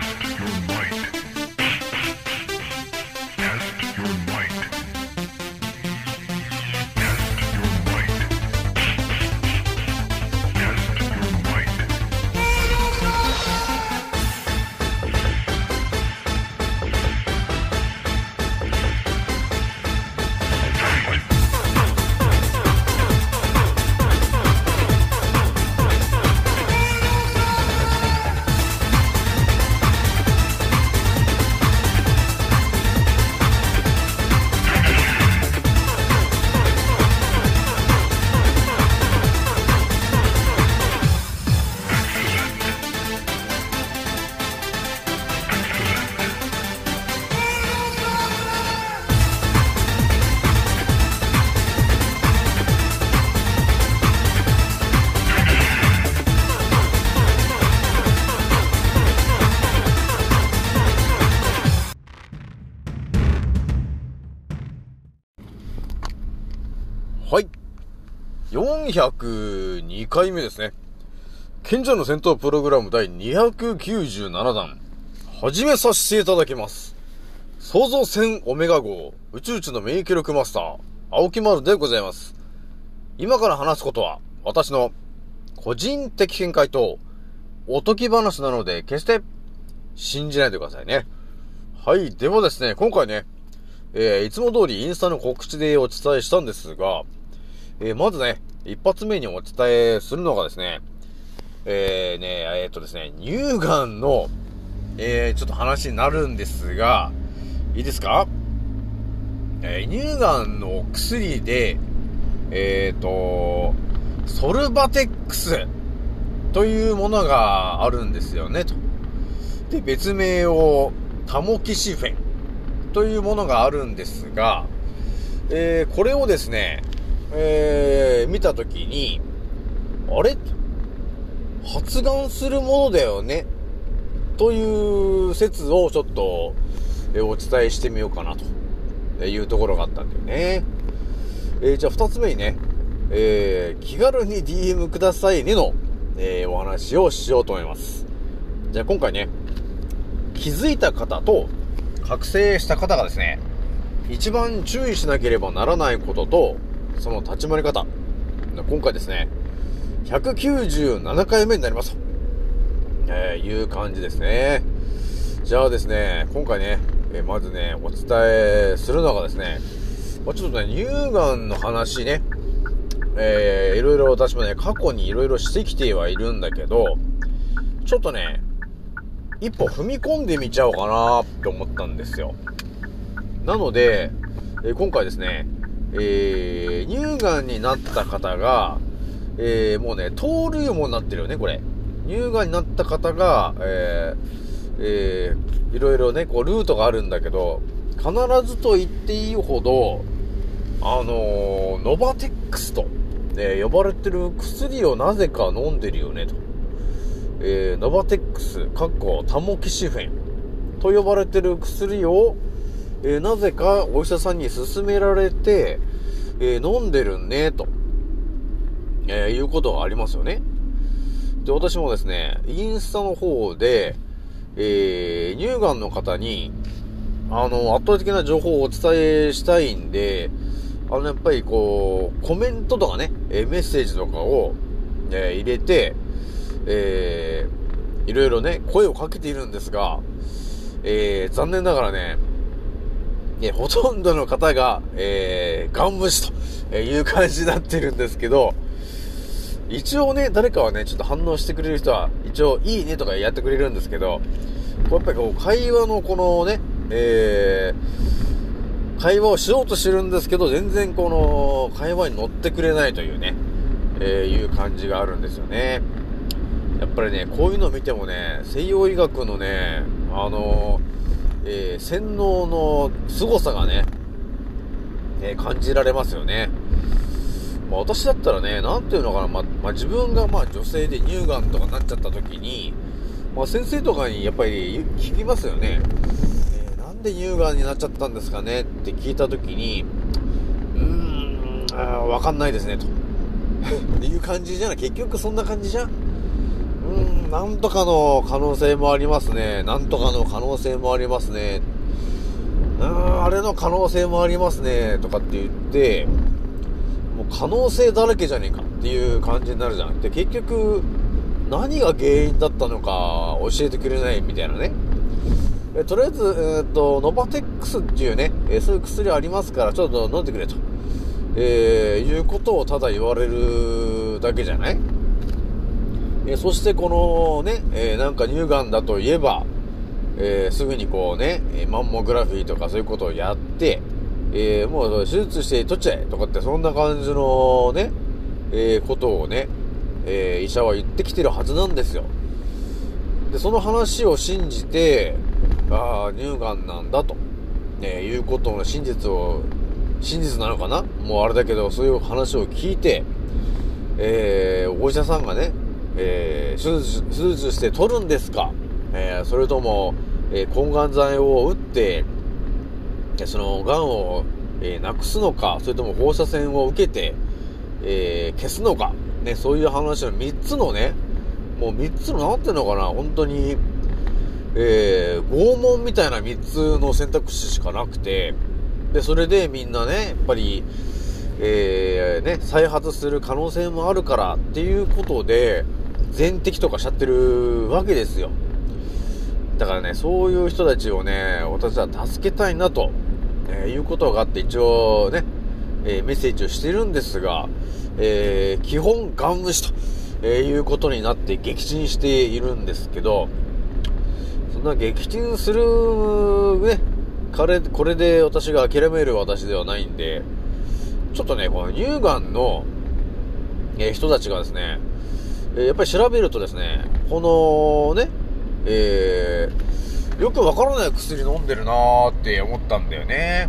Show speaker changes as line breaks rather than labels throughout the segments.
Test your might.
402回目ですね。賢者の戦闘プログラム第297弾。始めさせていただきます。創造戦オメガ号宇宙一の免疫力マスター、青木丸でございます。今から話すことは、私の個人的見解と、おとぎ話なので、決して信じないでくださいね。はい。ではですね、今回ね、えーいつも通りインスタの告知でお伝えしたんですが、えーまずね、一発目にお伝えするのがですね、えー、ね、えーっとですね、乳がんの、えー、ちょっと話になるんですが、いいですか？えー乳がんのお薬で、えーと、ソルバテックスというものがあるんですよね、と。で、別名をタモキシフェンというものがあるんですが、えーこれをですね、えー見たときに、あれ？発がんするものだよね？という説をちょっと、えお伝えしてみようかなというところがあったんだよね。えーじゃあ二つ目にね、えー気軽に DM くださいねの、えーお話をしようと思います。じゃあ今回ね、気づいた方と覚醒した方がですね、一番注意しなければならないことと、その立ち回り方。今回ですね、197回目になりますと、えーいう感じですね。じゃあですね、今回ね、えーまずね、お伝えするのがですね、まあちょっとね、乳がんの話ね、えーいろいろ私もね、過去にいろいろしてきてはいるんだけど、ちょっとね、一歩踏み込んでみちゃおうかなって思ったんですよ。なので、えー今回ですね、えー乳がんになった方が、えーもうね、盗塁もなってるよね、これ。乳がんになった方が、えーえーいろいろね、こう、ルートがあるんだけど、必ずと言っていいほど、あのノバテックスと、えー呼ばれてる薬をなぜか飲んでるよね、と。えーノバテックス、かっこタモキシフェンと呼ばれてる薬を、えーなぜかお医者さんに勧められて、えー飲んでるね、と、えーいうことがありますよね。で、私もですね、インスタの方で、えー乳がんの方に、あの、圧倒的な情報をお伝えしたいんで、あの、やっぱりこう、コメントとかね、えメッセージとかを、えー入れて、えーいろいろね、声をかけているんですが、えー残念ながらね、えほとんどの方が、えーガン無視という感じになってるんですけど、一応ね、誰かはね、ちょっと反応してくれる人は、一応、いいねとかやってくれるんですけど、こうやっぱりこう、会話のこのね、えー、会話をしようとしてるんですけど、全然この、会話に乗ってくれないというね、えー、いう感じがあるんですよね。やっぱりね、こういうのを見てもね、西洋医学のね、あのえー洗脳の凄さがね、えー感じられますよね。まあ、私だったらね、なんていうのかな、まあ、まあ、自分がまあ女性で乳がんとかなっちゃった時に、まあ、先生とかにやっぱり聞きますよね。えーなんで乳がんになっちゃったんですかね？って聞いた時に、うーん、わかんないですね、と。っていう感じじゃない？結局そんな感じじゃん、なんとかの可能性もありますね。なんとかの可能性もありますね。うーん、あれの可能性もありますね。とかって言って、もう可能性だらけじゃねえかっていう感じになるじゃん。で、結局、何が原因だったのか教えてくれないみたいなね。えとりあえず、えーと、ノバテックスっていうね、えそういう薬ありますから、ちょっと飲んでくれと。えーいうことをただ言われるだけじゃないえそしてこのね、えなんか乳がんだといえば、えすぐにこうね、マンモグラフィーとかそういうことをやって、えもう手術して取っちゃえとかってそんな感じのね、えことをね、え医者は言ってきてるはずなんですよ。で、その話を信じて、ああ、乳がんなんだと、ね、いうことの真実を、真実なのかなもうあれだけど、そういう話を聞いて、えー、お医者さんがね、えー、手術、手術して取るんですか？えー、それとも、えー抗がん剤を打って、その、癌を、えーなくすのか、それとも放射線を受けて、えー消すのか、ね、そういう話の3つのね、もう3つの、なんていうのかな、本当に、えー、拷問みたいな3つの選択肢しかなくて、で、それでみんなね、やっぱり、えー、ね、再発する可能性もあるからっていうことで、全摘とかしちゃってるわけですよ。だからね、そういう人たちをね、私は助けたいなと、えーいうことがあって、一応ね、えーメッセージをしてるんですが、えー基本ガン無視と、えいうことになって撃沈しているんですけど、そんな撃沈する、ね、これ、これで私が諦める私ではないんで、ちょっとね、この乳がんの、え人たちがですね、えやっぱり調べるとですね、このね、えー、よくわからない薬飲んでるなーって思ったんだよね。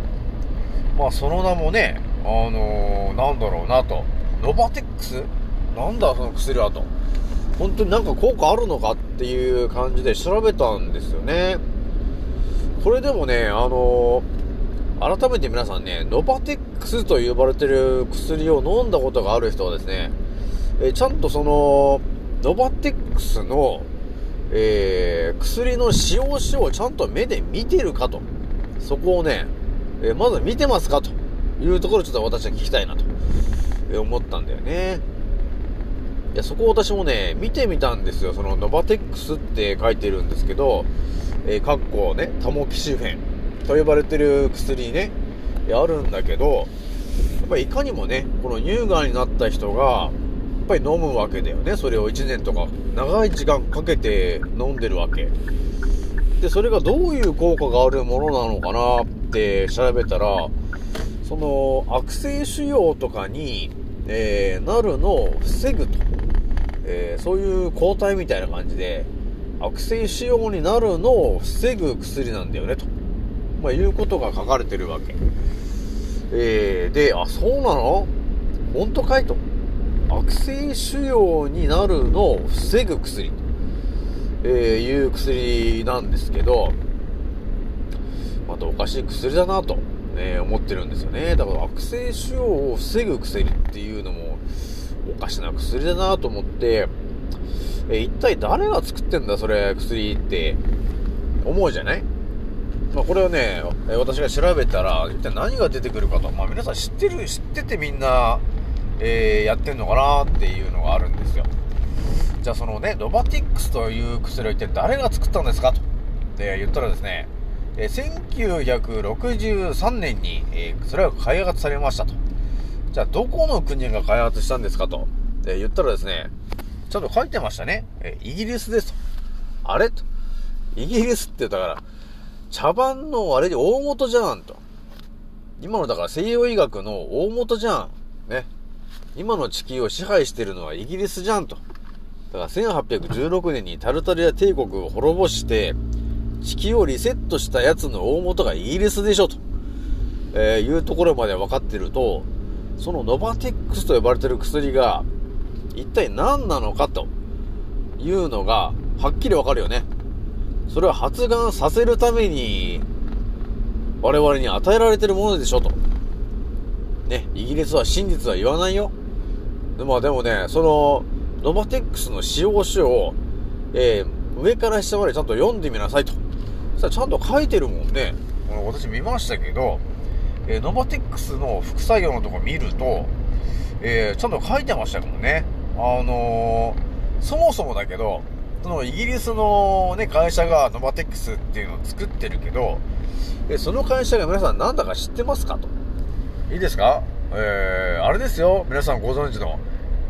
まあ、その名もね、あのー、なんだろうなと。ノバテックスなんだその薬はと。本当になんか効果あるのかっていう感じで調べたんですよね。これでもね、あのー改めて皆さんね、ノバテックスと呼ばれてる薬を飲んだことがある人はですね、えちゃんとその、ノバテックスの、えー薬の使用書をちゃんと目で見てるかと。そこをね、えーまず見てますかというところちょっと私は聞きたいなと、え思ったんだよね。いや、そこを私もね、見てみたんですよ。その、ノバテックスって書いてるんですけど、えー、かっこね、タモキシフェンと呼ばれてる薬ね、あるんだけど、やっぱりいかにもね、この乳がんになった人が、ぱり飲むわけだよね。それを1年とか、長い時間かけて飲んでるわけ。で、それがどういう効果があるものなのかなって調べたら、その、悪性腫瘍とかに、えーなるのを防ぐと。えーそういう抗体みたいな感じで、悪性腫瘍になるのを防ぐ薬なんだよね、と。まあ、いうことが書かれてるわけ。えーで、あ、そうなの？本当かいと。悪性腫瘍になるのを防ぐ薬。えーいう薬なんですけど、またおかしい薬だなと、ね、思ってるんですよね。だから悪性腫瘍を防ぐ薬っていうのもおかしな薬だなと思って、え一体誰が作ってんだそれ薬って思うじゃない？まあこれはね、私が調べたら一体何が出てくるかと、まあ皆さん知ってる、知っててみんな、えーやってんのかなっていうのがあるんですよ。じゃあそのね、ノバティックスという薬を一体誰が作ったんですかと、で言ったらですね、えー1963年に、えーそれが開発されましたと。じゃあどこの国が開発したんですかと、で言ったらですね、ちゃんと書いてましたね。えーイギリスですと。あれと。イギリスってだから、茶番のあれで大元じゃんと。今のだから西洋医学の大元じゃん。ね。今の地球を支配してるのはイギリスじゃんと。だから1816年にタルタリア帝国を滅ぼして、地球をリセットしたやつの大元がイギリスでしょと、えーいうところまで分かってると、そのノバテックスと呼ばれてる薬が、一体何なのかというのが、はっきり分かるよね。それは発がんさせるために、我々に与えられてるものでしょと。ね、イギリスは真実は言わないよ。でもでもね、その、ノバテックスの使用書を、えー、上から下までちゃんと読んでみなさいと。そしたらちゃんと書いてるもんね。私見ましたけど、えー、ノバテックスの副作用のとこ見ると、えー、ちゃんと書いてましたもんね。あのー、そもそもだけど、そのイギリスのね、会社がノバテックスっていうのを作ってるけど、えその会社が皆さん何だか知ってますかと。いいですか？えー、あれですよ。皆さんご存知の、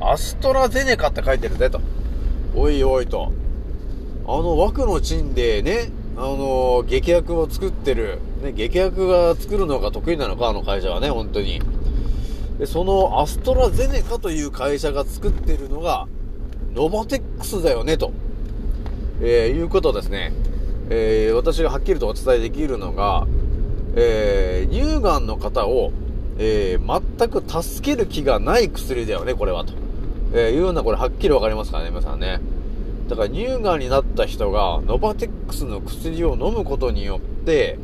アストラゼネカって書いてるぜと。おいおいと。あの枠の鎮でね、あの劇薬を作ってる、ね、劇薬が作るのが得意なのか、あの会社はね、本当に。で、そのアストラゼネカという会社が作ってるのが、ノバテックスだよね、と、えー、いうことですね。えー、私がはっきりとお伝えできるのが、え、乳がんの方を、えー、全く助ける気がない薬だよね、これは、と。えー、いうような、これはっきりわかりますからね、皆さんね。だから乳がんになった人が、ノバテックスの薬を飲むことによって、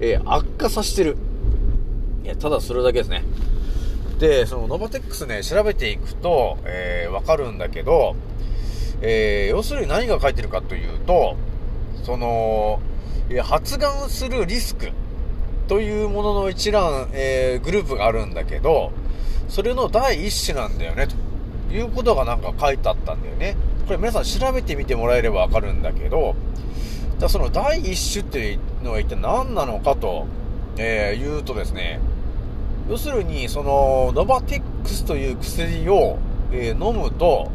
えー、悪化させてる。いや、ただそれだけですね。で、そのノバテックスね、調べていくと、えー、わかるんだけど、えー、要するに何が書いてるかというと、その、発がんするリスクというものの一覧、えー、グループがあるんだけど、それの第一種なんだよね、ということがなんか書いてあったんだよね。これ皆さん調べてみてもらえればわかるんだけど、だその第一種っていうのは一体何なのかと、えー、言うとですね、要するに、その、ノバテックスという薬を、えー、飲むと、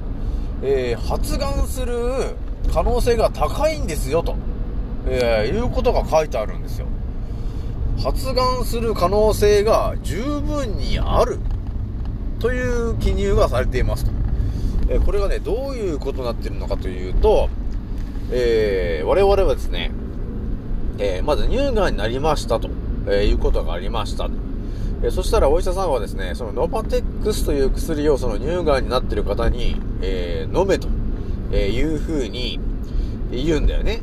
えー、発がんする可能性が高いんですよ、と、え、いうことが書いてあるんですよ。発がんする可能性が十分にあるという記入がされていますと。えこれがね、どういうことになっているのかというと、えー、我々はですね、えー、まず乳がんになりましたと、えいうことがありました。えそしたらお医者さんはですね、そのノバテックスという薬をその乳がんになっている方に、えー、飲めと、えいう風に言うんだよね。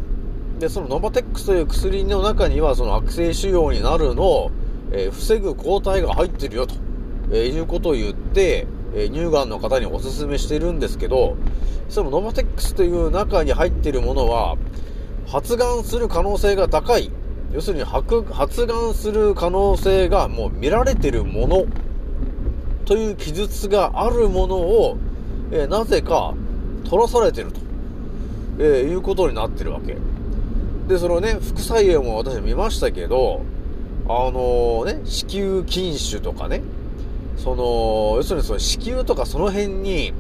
で、そのノバテックスという薬の中にはその悪性腫瘍になるのを、えー、防ぐ抗体が入ってるよと、えいうことを言って、え乳がんの方にお勧めしてるんですけど、そのノバテックスという中に入っているものは、発がんする可能性が高い要するに発がんする可能性がもう見られてるものという記述があるものを、えー、なぜか取らされてると、えー、いうことになってるわけ。で、そのね、副作用も私見ましたけど、あの、ね、子宮筋腫とかね、その、要するにその子宮とかその辺に、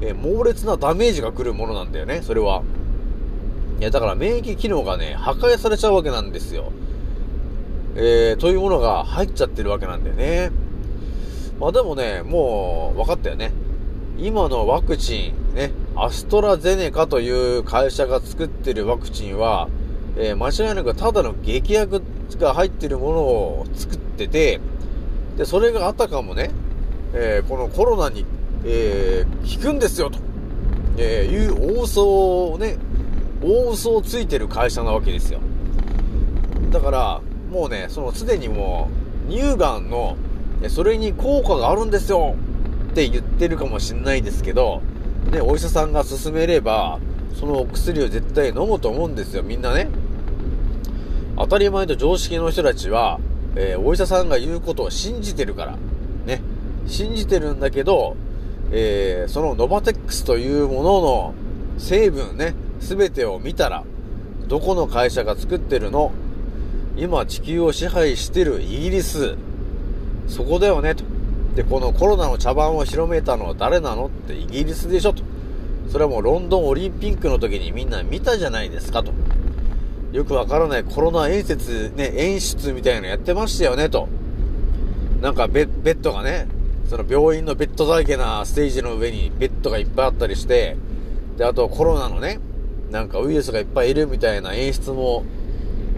えー、猛烈なダメージが来るものなんだよね、それは。いや、だから免疫機能がね、破壊されちゃうわけなんですよ。えー、というものが入っちゃってるわけなんだよね。まあでもね、もう分かったよね。今のワクチン、ね、アストラゼネカという会社が作ってるワクチンは、えー、間違いなくただの劇薬が入ってるものを作ってて、で、それがあたかもね、えー、このコロナに、えー、効くんですよ、と、えいう妄想をね、大嘘をついてる会社なわけですよ。だから、もうね、そのすでにもう、乳がんの、それに効果があるんですよって言ってるかもしんないですけど、ね、お医者さんが勧めれば、そのお薬を絶対飲むと思うんですよ、みんなね。当たり前と常識の人たちは、えー、お医者さんが言うことを信じてるから、ね、信じてるんだけど、えー、そのノバテックスというものの成分ね、全てを見たら、どこの会社が作ってるの？今地球を支配してるイギリス。そこだよね、と。で、このコロナの茶番を広めたのは誰なの？ってイギリスでしょ、と。それはもうロンドンオリンピックの時にみんな見たじゃないですか、と。よくわからないコロナ演説、ね、演出みたいなのやってましたよね、と。なんかベベッドがね、その病院のベッドだらけなステージの上にベッドがいっぱいあったりして、で、あとコロナのね、なんかウイルスがいっぱいいるみたいな演出も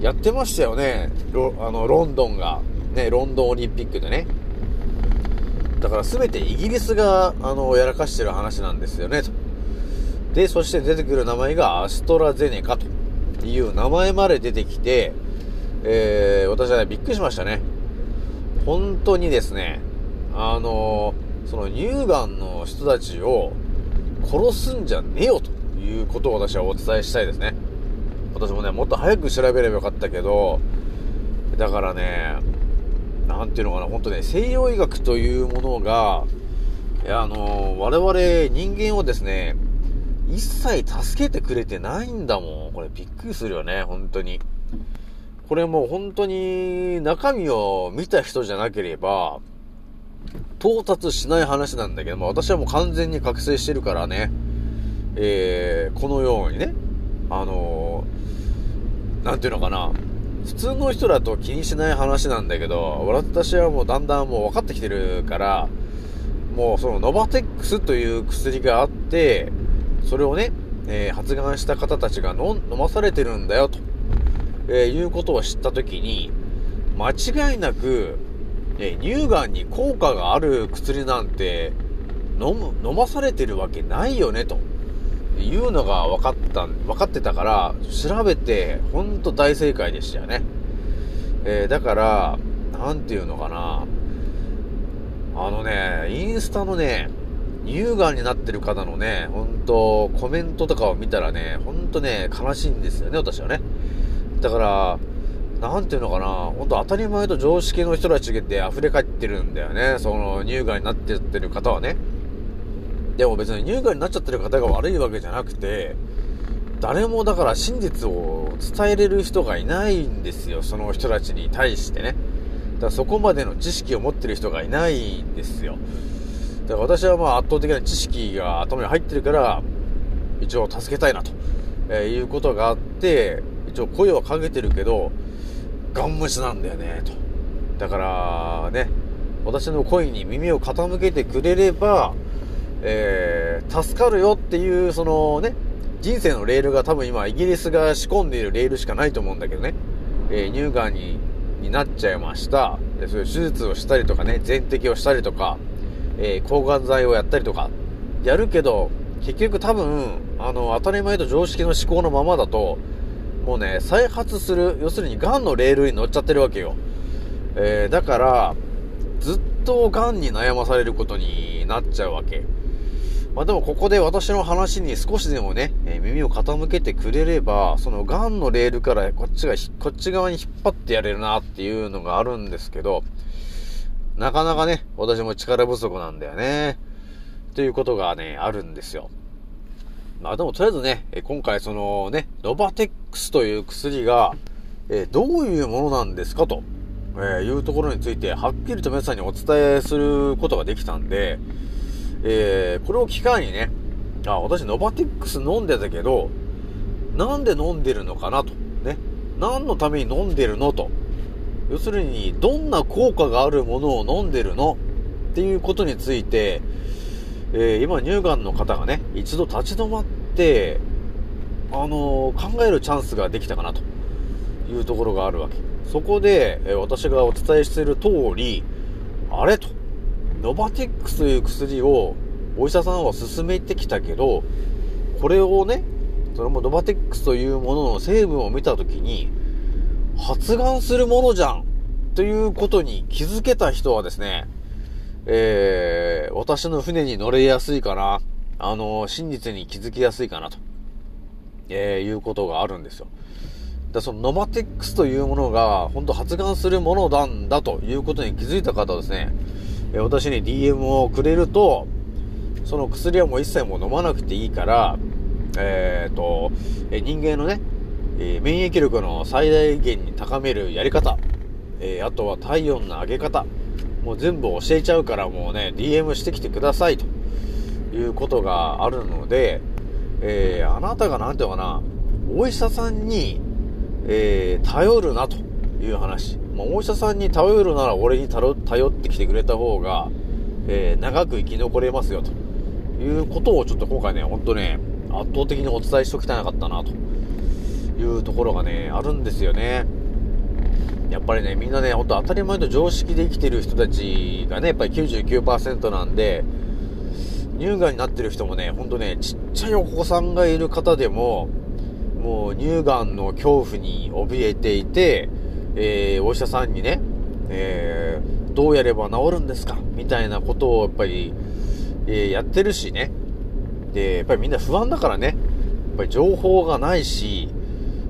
やってましたよね。ロあのロンドンが、ね、ロンドンオリンピックでね。だから全てイギリスが、あの、やらかしてる話なんですよね、と。で、そして出てくる名前がアストラゼネカという名前まで出てきて、えー、私はね、びっくりしましたね。本当にですね、あのその乳がんの人たちを殺すんじゃねえよと。いうことを私はお伝えしたいですね。私もね、もっと早く調べればよかったけど、だからね、なんていうのかな、本当ね、西洋医学というものが、いや、あの我々人間をですね、一切助けてくれてないんだもん。これびっくりするよね、本当に。これもう本当に中身を見た人じゃなければ、到達しない話なんだけども、私はもう完全に覚醒してるからね、えー、このようにね、あのー、なんていうのかな、普通の人だと気にしない話なんだけど、私はもうだんだんもう分かってきてるから、もうそのノバテックスという薬があって、それをね、えー、発がんした方たちが飲まされてるんだよ、と、えー、いうことを知ったときに、間違いなく、えー、乳がんに効果がある薬なんて、飲む、飲まされてるわけないよね、というのが分かった、分かってたから、調べて、ほんと大正解でしたよね。えー、だから、なんていうのかな。あのね、インスタのね、乳がんになってる方のね、ほんと、コメントとかを見たらね、ほんとね、悲しいんですよね、私はね。だから、なんていうのかな、ほんと当たり前と常識の人たちで溢れ返ってるんだよね、その乳がんになってってる方はね。でも別に乳がんになっちゃってる方が悪いわけじゃなくて、誰もだから真実を伝えれる人がいないんですよ、その人たちに対してね。だからそこまでの知識を持ってる人がいないんですよ。だから私はまあ圧倒的な知識が頭に入ってるから、一応助けたいなと、え、いうことがあって、一応声はかけてるけど、ガン無視なんだよね、と。だからね、私の声に耳を傾けてくれれば、えー、助かるよっていう、そのね、人生のレールが多分今イギリスが仕込んでいるレールしかないと思うんだけどね、えー、乳がんにになっちゃいました。で、そういう手術をしたりとかね、全摘をしたりとか、えー、抗がん剤をやったりとか、やるけど、結局多分、あの、当たり前と常識の思考のままだと、もうね、再発する、要するに癌のレールに乗っちゃってるわけよ。えー、だから、ずっと癌に悩まされることになっちゃうわけ。まあでもここで私の話に少しでもね、え、耳を傾けてくれれば、その癌のレールからこっちが、こっち側に引っ張ってやれるなっていうのがあるんですけど、なかなかね、私も力不足なんだよね。ということがね、あるんですよ。まあでもとりあえずね、今回そのね、ノバテックスという薬が、えどういうものなんですかと、えいうところについて、はっきりと皆さんにお伝えすることができたんで、えー、これを機会にね、あ、私ノバテックス飲んでたけど、なんで飲んでるのかなと。ね。何のために飲んでるのと。要するに、どんな効果があるものを飲んでるの？っていうことについて、えー、今乳がんの方がね、一度立ち止まって、あのー、考えるチャンスができたかなというところがあるわけ。そこで、えー、私がお伝えしている通り、あれと、ノバティックスという薬をお医者さんは勧めてきたけど、これをね、それもノバテックスというものの成分を見たときに、発がんするものじゃんということに気づけた人はですね、えー、私の船に乗れやすいかな、あの、真実に気づきやすいかなと、えー、いうことがあるんですよ。だそのノマテックスというものが、本当発がんするものなんだということに気づいた方はですね、え私に DM をくれると、その薬はもう一切もう飲まなくていいから、えっ、ー、と、え人間のね、えー、免疫力の最大限に高めるやり方、えー、あとは体温の上げ方、もう全部教えちゃうからもうね、DM してきてくださいということがあるので、えー、あなたが何て言うのかな、お医者さんに、え頼るなという話。まあ、お医者さんに頼るなら俺に頼ってきてくれた方が、え長く生き残れますよということをちょっと今回ね、ほんとね、圧倒的にお伝えしておきたかったなというところがね、あるんですよね。やっぱりね、みんなね、ほんと当たり前と常識で生きてる人たちがね、やっぱり99%なんで、乳がんになってる人もね、ほんとね、ちっちゃいお子さんがいる方でも、もう乳がんの恐怖に怯えていて、えー、お医者さんにね、えー、どうやれば治るんですかみたいなことをやっぱり、えー、やってるしね。で、やっぱりみんな不安だからね、やっぱり情報がないし、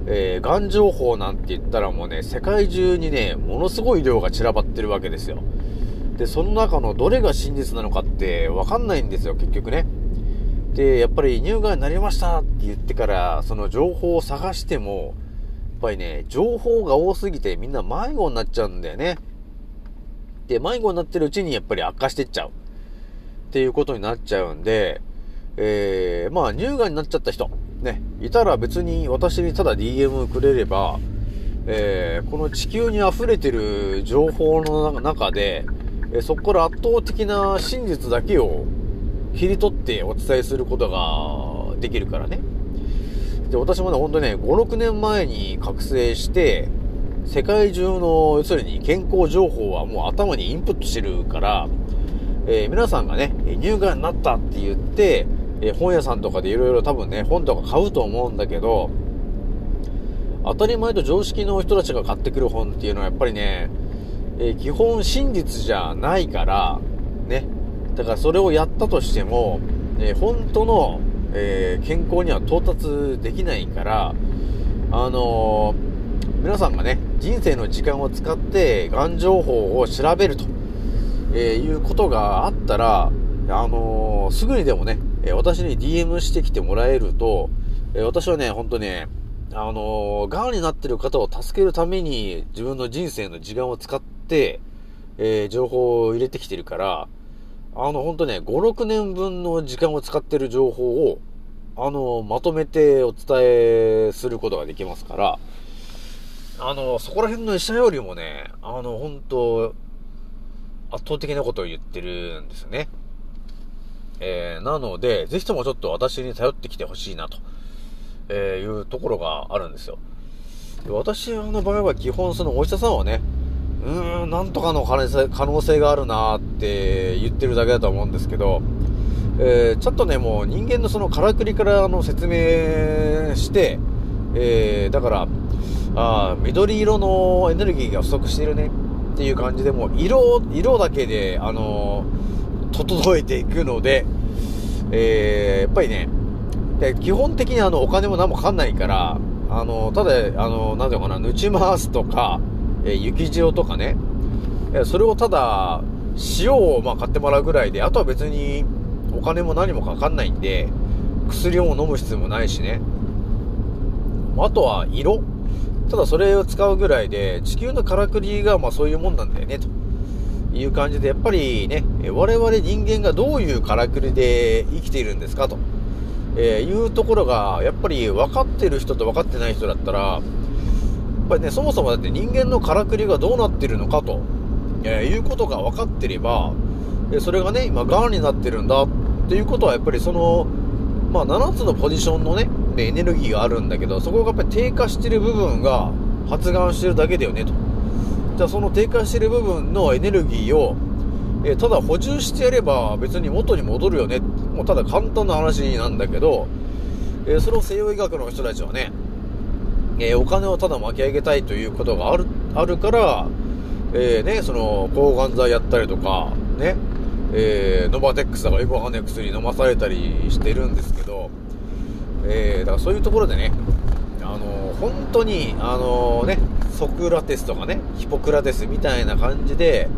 えー、がん情報なんて言ったらもうね、世界中にね、ものすごい量が散らばってるわけですよ。で、その中のどれが真実なのかってわかんないんですよ、結局ね。で、やっぱり乳がんになりましたって言ってから、その情報を探しても、やっぱりね、情報が多すぎてみんな迷子になっちゃうんだよね。で、迷子になってるうちにやっぱり悪化してっちゃう。っていうことになっちゃうんで、えー、まあ乳がんになっちゃった人、ね、いたら別に私にただ DM くれれば、えー、この地球に溢れてる情報の中で、えそこから圧倒的な真実だけを切り取ってお伝えすることができるからね。で、私もね、ほんとね、5、6年前に覚醒して、世界中の、要するに健康情報はもう頭にインプットしてるから、えー、皆さんがね、乳がんになったって言って、えー、本屋さんとかでいろいろ多分ね、本とか買うと思うんだけど、当たり前と常識の人たちが買ってくる本っていうのはやっぱりね、えー、基本真実じゃないから、ね。だからそれをやったとしても、えー、本当の、えー、健康には到達できないから、あの皆さんがね、人生の時間を使って、がん情報を調べると、えいうことがあったら、あのすぐにでもね、え私に DM してきてもらえると、え私はね、ほんとね、あのー、ンになってる方を助けるために自分の人生の時間を使って、えー、情報を入れてきてるから、あの、ほんとね、5、6年分の時間を使ってる情報を、あの、まとめてお伝えすることができますから、あの、そこら辺の医者よりもね、あの、本当圧倒的なことを言ってるんですよね。えー、なので、ぜひともちょっと私に頼ってきてほしいなと。えー、いうところがあるんですよ。私の場合は基本そのお医者さんはね、うーん、なんとかの可能性があるなって言ってるだけだと思うんですけど、えー、ちょっとね、もう人間のそのからくりからの説明して、えー、だから、あ緑色のエネルギーが不足してるねっていう感じでもう色、色だけで、あのー、整えていくので、えー、やっぱりね、で、基本的にあの、お金も何もかかんないから、あの、ただ、あの、なんていうのかな、ぬち回すとか、え雪塩とかね、えそれをただ、塩をまあ買ってもらうぐらいで、あとは別にお金も何もかかんないんで、薬を飲む必要もないしね。あとは色ただそれを使うぐらいで、地球のからくりがまあそういうもんなんだよね、という感じで、やっぱりね、我々人間がどういうからくりで生きているんですかと。え、いうところが、やっぱり分かってる人と分かってない人だったら、やっぱりね、そもそもだって人間のからくりがどうなってるのかと、え、いうことが分かってれば、それがね、今、癌になってるんだっていうことは、やっぱりその、まあ、7つのポジションのね、エネルギーがあるんだけど、そこがやっぱり低下してる部分が発がんしてるだけだよねと。じゃあその低下してる部分のエネルギーをえー、ただ補充してやれば別に元に戻るよね。もうただ簡単な話なんだけど、えー、それを西洋医学の人たちはね、え、お金をただ巻き上げたいということがある、あるから、えね、その、抗がん剤やったりとか、ね、えノバテックスとかよくわかんない薬飲まされたりしてるんですけど、えだからそういうところでね、あの本当に、あのね、ソクラテスとかね、ヒポクラテスみたいな感じで、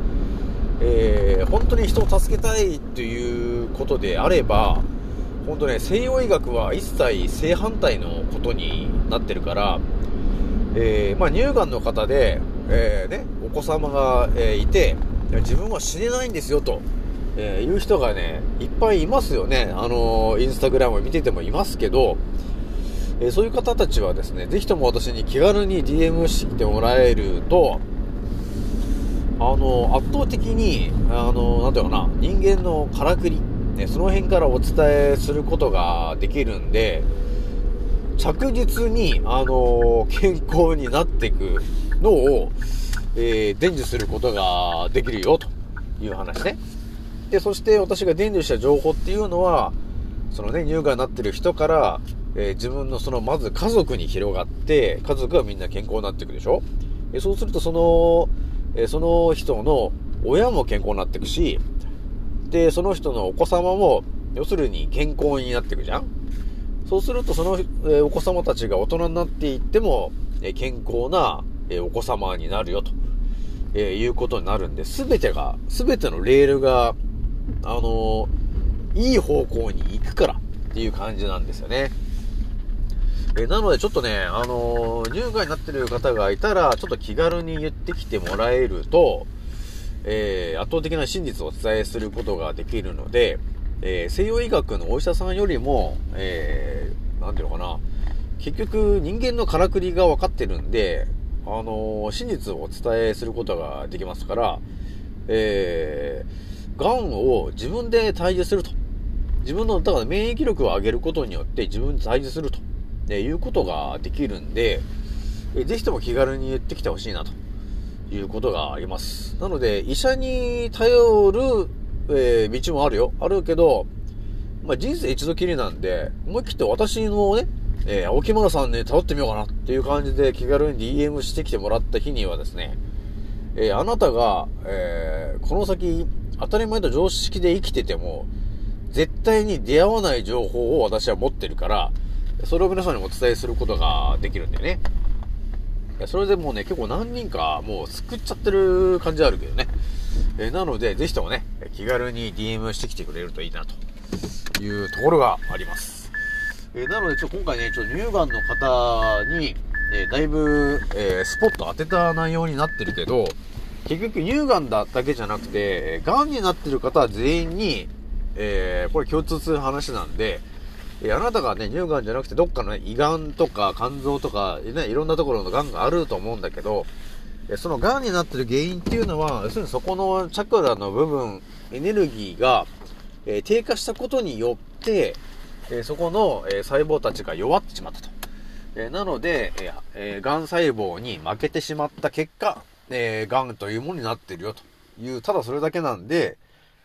えー、本当に人を助けたいということであれば、本当ね、西洋医学は一切正反対のことになってるから、えー、まあ、乳がんの方で、えー、ね、お子様が、えいて、自分は死ねないんですよと、えいう人がね、いっぱいいますよね。あのインスタグラム見ててもいますけど、えそういう方たちはですね、ぜひとも私に気軽に DM してもらえると、あの、圧倒的に、あの、なんていうかな、人間のからくり、ね、その辺からお伝えすることができるんで、着実に、あの、健康になっていくのを、えー、伝授することができるよ、という話ね。で、そして私が伝授した情報っていうのは、そのね、乳がんになってる人から、えー、自分のその、まず家族に広がって、家族はみんな健康になっていくでしょ？えそうすると、その、えその人の親も健康になっていくし、で、その人のお子様も、要するに健康になっていくじゃん？そうすると、その、えお子様たちが大人になっていっても、え健康な、えお子様になるよと、えいうことになるんで、すべてが、すべてのレールが、あのいい方向に行くからっていう感じなんですよね。えなのでちょっとね、あのー乳がんになってる方がいたら、ちょっと気軽に言ってきてもらえると、えー圧倒的な真実をお伝えすることができるので、えー西洋医学のお医者さんよりも、えー、ていうのかな、結局人間のからくりが分かってるんで、あのー真実をお伝えすることができますから、えー、癌を自分で退治すると。自分の、だから免疫力を上げることによって自分で退治すると、えいうことができるんで、えーぜひとも気軽に言ってきてほしいなということがあります。なので、医者に頼る、えー道もあるよ。あるけど、まあ、人生一度きりなんで、思い切って私のね、えー青木村さんに頼ってみようかなっていう感じで気軽に DM してきてもらった日にはですね、えーあなたが、えーこの先、当たり前と常識で生きてても、絶対に出会わない情報を私は持ってるから、それを皆さんにお伝えすることができるんだよね。それでもうね、結構何人かもう救っちゃってる感じあるけどね。えーなので、ぜひともね、気軽に DM してきてくれるといいなというところがあります。えーなので、ちょ、今回ね、ちょ、乳がんの方に、えーだいぶ、えースポット当てた内容になってるけど、結局乳がんだだけじゃなくて、えーがんになってる方全員に、えーこれ共通する話なんで、えあなたがね、乳がんじゃなくてどっかのね、胃がんとか肝臓とか、ね、いろんなところのがんがあると思うんだけど、えそのがんになってる原因っていうのは、要するにそこのチャクラの部分、エネルギーが、え低下したことによって、えそこの、え細胞たちが弱ってしまったと。えなので、ええー、癌細胞に負けてしまった結果、えー、癌というものになってるよという、ただそれだけなんで、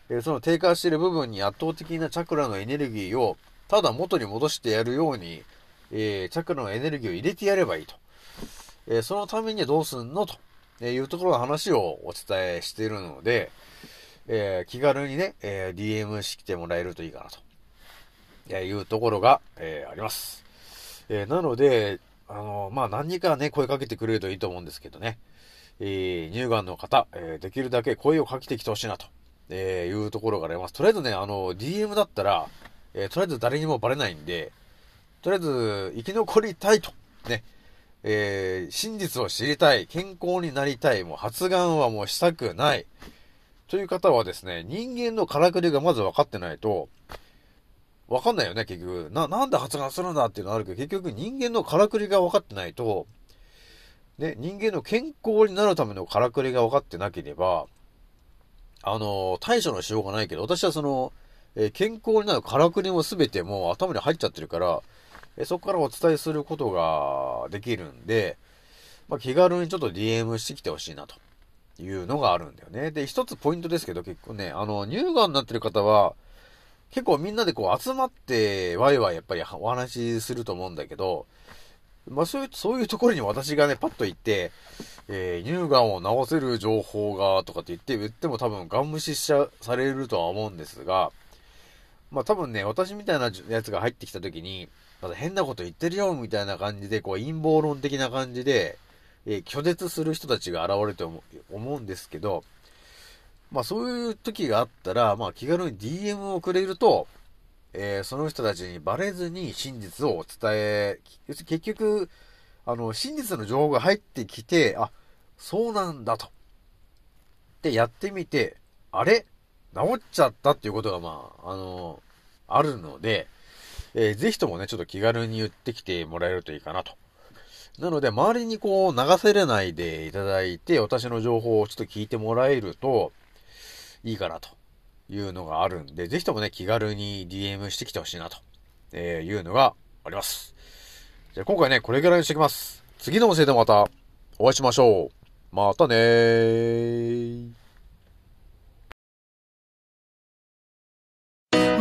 えその低下している部分に圧倒的なチャクラのエネルギーを、ただ元に戻してやるように、えーチャクラのエネルギーを入れてやればいいと。えーそのためにどうすんのというところの話をお伝えしているので、えー気軽にね、え DM してきてもらえるといいかなと。えいうところが、えあります。えなので、あのまあ、何人かね、声かけてくれるといいと思うんですけどね。えー乳がんの方、えーできるだけ声をかけてきてほしいなと、えーいうところがあります。とりあえずね、あの、DM だったら、えーとりあえず誰にもバレないんで、とりあえず生き残りたいと、ね、えー真実を知りたい、健康になりたい、もう発がんはもうしたくない、という方はですね、人間のからくりがまず分かってないと、分かんないよね、結局。な、なんで発がんするんだっていうのがあるけど、結局人間のからくりが分かってないと、ね、人間の健康になるためのからくりが分かってなければ、あの、対処のしようがないけど、私はその、えー健康になるからくりも全てもう頭に入っちゃってるから、えーそこからお伝えすることができるんで、まあ、気軽にちょっと DM してきてほしいなというのがあるんだよね。で、一つポイントですけど、結構ね、あの、乳がんになってる方は、結構みんなでこう集まってワイワイやっぱりお話しすると思うんだけど、まあそういう、そういうところに私がね、パッと行って、えー乳がんを治せる情報がとかって言って、言っても多分ガン無視しちゃ、されるとは思うんですが、まあ多分ね、私みたいなやつが入ってきた時に、まだ変なこと言ってるよ、みたいな感じで、こう陰謀論的な感じで、えー拒絶する人たちが現れると思うんですけど、まあそういう時があったら、まあ気軽に DM をくれると、えーその人たちにバレずに真実を伝え、結局、あの、真実の情報が入ってきて、あ、そうなんだと。で、やってみて、あれ？治っちゃったっていうことが、まあ、あの、あるので、えーぜひともね、ちょっと気軽に言ってきてもらえるといいかなと。なので、周りにこう、流せれないでいただいて、私の情報をちょっと聞いてもらえると、いいかなというのがあるんで、ぜひともね、気軽に DM してきてほしいなと、えいうのがあります。じゃあ今回ね、これぐらいにしておきます。次の音声でまたお会いしましょう。またねー。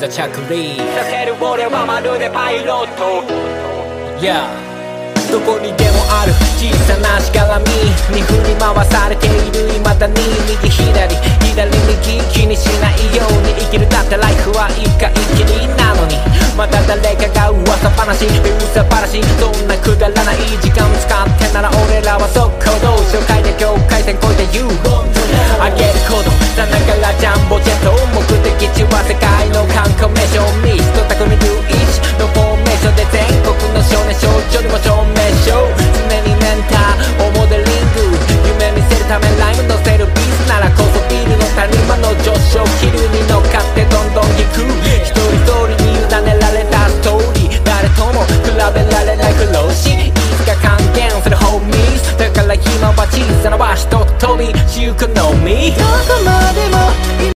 ざ着陸
させる俺はまるでパイロット
Yeah どこにでもある。小さなしがらみに振り回されている未だに右左。左右気にしないように生きる。だってライフは一回きりなのに。また誰かが噂話噂話そんなくだらない時間使ってなら俺らは速攻動紹介で境界線越えて言うあげることさながらジャンボジェット。目的地は世界の観光名所。ミスト匠龍一の名所で全国の少年少女にも証明書常にメンターをモデリング夢見せるためライム乗せるビーズならこそビルの谷間の上昇気流に乗っかってどんどん引く一人一人に委ねられたストーリー誰とも比べられない苦労しいつか還元するホーミーだから今は小さな場所と飛び私欲のみど
こまでも